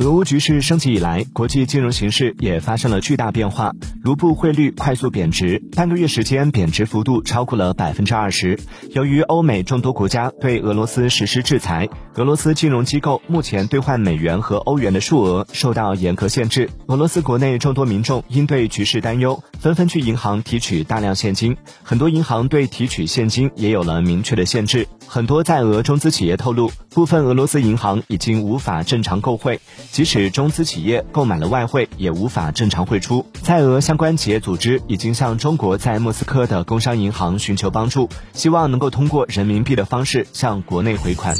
俄乌局势升级以来，国际金融形势也发生了巨大变化，卢布汇率快速贬值，半个月时间贬值幅度超过了百分之二十。由于欧美众多国家对俄罗斯实施制裁，俄罗斯金融机构目前兑换美元和欧元的数额受到严格限制。俄罗斯国内众多民众因对局势担忧，纷纷去银行提取大量现金，很多银行对提取现金也有了明确的限制。很多在俄中资企业透露，部分俄罗斯银行已经无法正常购汇。即使中资企业购买了外汇，也无法正常汇出。在俄相关企业组织已经向中国在莫斯科的工商银行寻求帮助，希望能够通过人民币的方式向国内回款。